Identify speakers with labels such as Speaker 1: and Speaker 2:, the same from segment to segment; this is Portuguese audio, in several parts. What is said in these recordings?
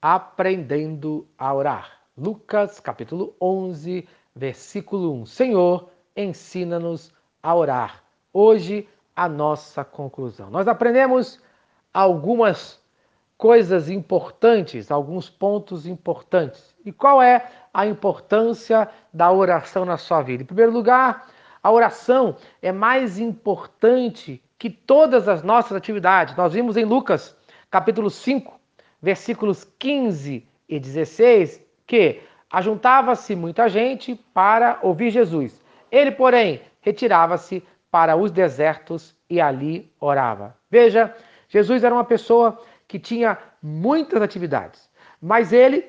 Speaker 1: aprendendo a orar. Lucas capítulo 11, versículo 1. Senhor, ensina-nos a orar. Hoje, a nossa conclusão. Nós aprendemos algumas coisas importantes, alguns pontos importantes. E qual é a importância da oração na sua vida? Em primeiro lugar, a oração é mais importante que todas as nossas atividades. Nós vimos em Lucas, capítulo 5, versículos 15 e 16, que ajuntava-se muita gente para ouvir Jesus. Ele, porém, retirava-se para os desertos e ali orava. Veja, Jesus era uma pessoa que tinha muitas atividades, mas ele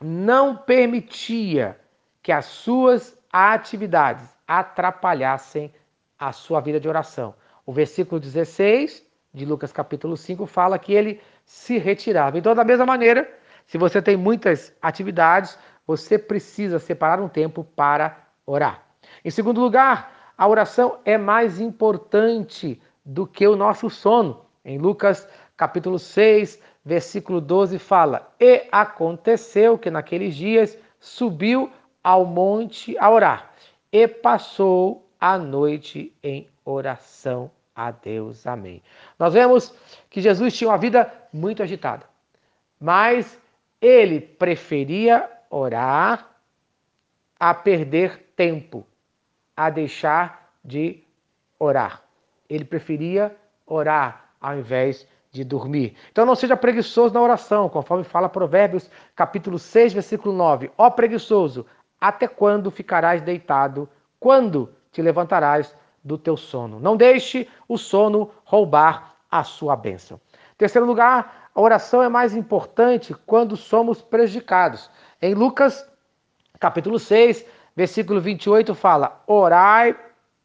Speaker 1: não permitia que as suas atividades atrapalhassem a sua vida de oração. O versículo 16 de Lucas capítulo 5 fala que ele se retirava. Então, da mesma maneira, se você tem muitas atividades, você precisa separar um tempo para orar. Em segundo lugar, a oração é mais importante do que o nosso sono. Em Lucas capítulo 6, versículo 12 fala: "E aconteceu que naqueles dias subiu ao monte a orar, e passou a noite em oração a Deus. Amém." Nós vemos que Jesus tinha uma vida muito agitada, mas ele preferia orar a perder tempo a deixar de orar. Ele preferia orar ao invés de dormir. Então não seja preguiçoso na oração, conforme fala Provérbios, capítulo 6, versículo 9. Ó preguiçoso, até quando ficarás deitado? Quando te levantarás do teu sono? Não deixe o sono roubar a sua bênção. Terceiro lugar, a oração é mais importante quando somos prejudicados. Em Lucas, capítulo 6, versículo 28 fala: Orai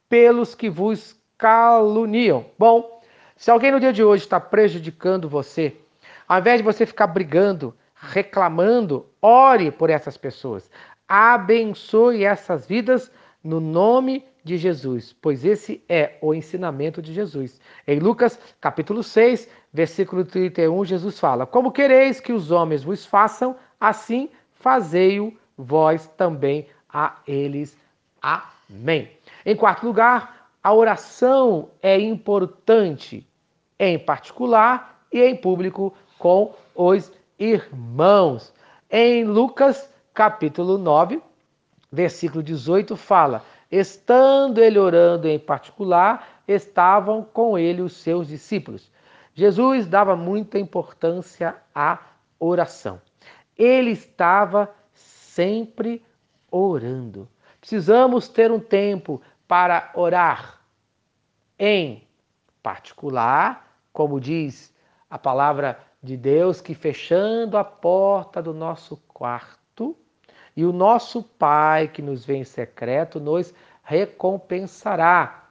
Speaker 1: pelos que vos caluniam. Bom, se alguém no dia de hoje está prejudicando você, ao invés de você ficar brigando, reclamando, ore por essas pessoas. Abençoe essas vidas no nome de Jesus, pois esse é o ensinamento de Jesus. Em Lucas, capítulo 6, versículo 31, Jesus fala: Como quereis que os homens vos façam, assim fazei-o vós também a eles. Amém. Em quarto lugar, a oração é importante, em particular e em público, com os irmãos. Em Lucas, capítulo 9, versículo 18, fala: Estando ele orando em particular, estavam com ele os seus discípulos. Jesus dava muita importância à oração. Ele estava sempre orando. Precisamos ter um tempo para orar em particular, como diz a palavra de Deus, que fechando a porta do nosso quarto, e o nosso Pai que nos vê em secreto nos recompensará.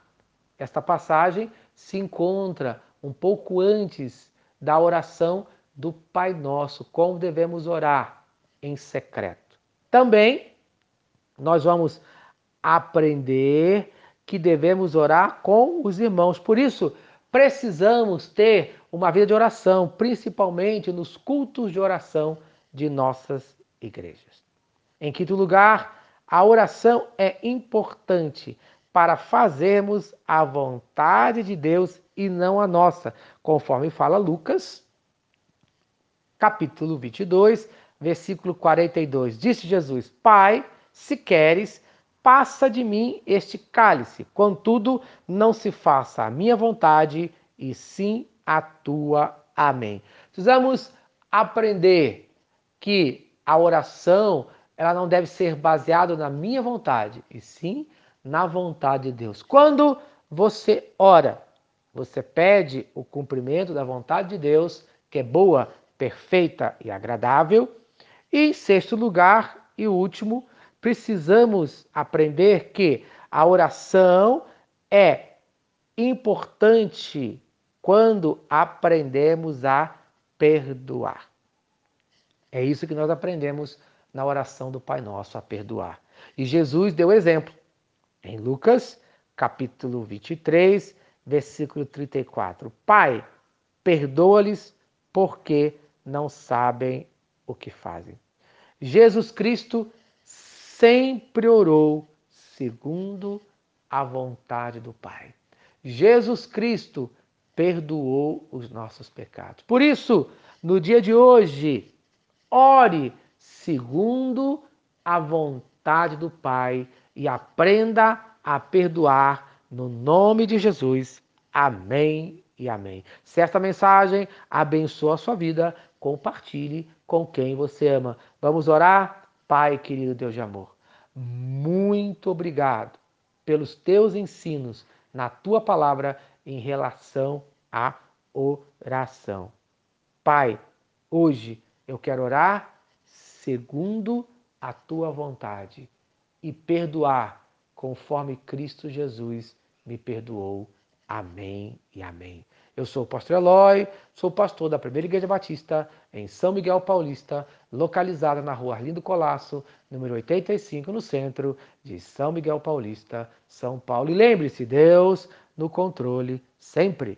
Speaker 1: Esta passagem se encontra um pouco antes da oração do Pai Nosso, como devemos orar em secreto. Também nós vamos aprender que devemos orar com os irmãos. Por isso, precisamos ter uma vida de oração, principalmente nos cultos de oração de nossas igrejas. Em quinto lugar, a oração é importante para fazermos a vontade de Deus e não a nossa, conforme fala Lucas, capítulo 22, versículo 42. Disse Jesus: Pai, se queres, passa de mim este cálice, contudo, não se faça a minha vontade, e sim a tua. Amém. Precisamos aprender que a oração ela não deve ser baseada na minha vontade, e sim na vontade de Deus. Quando você ora, você pede o cumprimento da vontade de Deus, que é boa, perfeita e agradável, e, em sexto lugar e último, precisamos aprender que a oração é importante quando aprendemos a perdoar. É isso que nós aprendemos na oração do Pai Nosso, a perdoar. E Jesus deu exemplo em Lucas, capítulo 23, versículo 34. Pai, perdoa-lhes porque não sabem o que fazem. Jesus Cristo sempre orou segundo a vontade do Pai. Jesus Cristo perdoou os nossos pecados. Por isso, no dia de hoje, ore segundo a vontade do Pai e aprenda a perdoar no nome de Jesus. Amém e amém. Se esta mensagem abençoa a sua vida, compartilhe com quem você ama. Vamos orar? Pai querido Deus de amor, muito obrigado pelos teus ensinos na tua palavra em relação à oração. Pai, hoje eu quero orar segundo a tua vontade e perdoar conforme Cristo Jesus me perdoou. Amém e amém. Eu sou o pastor Eloy, sou pastor da Primeira Igreja Batista em São Miguel Paulista, localizada na rua Arlindo Colasso, número 85, no centro de São Miguel Paulista, São Paulo. E lembre-se, Deus no controle sempre.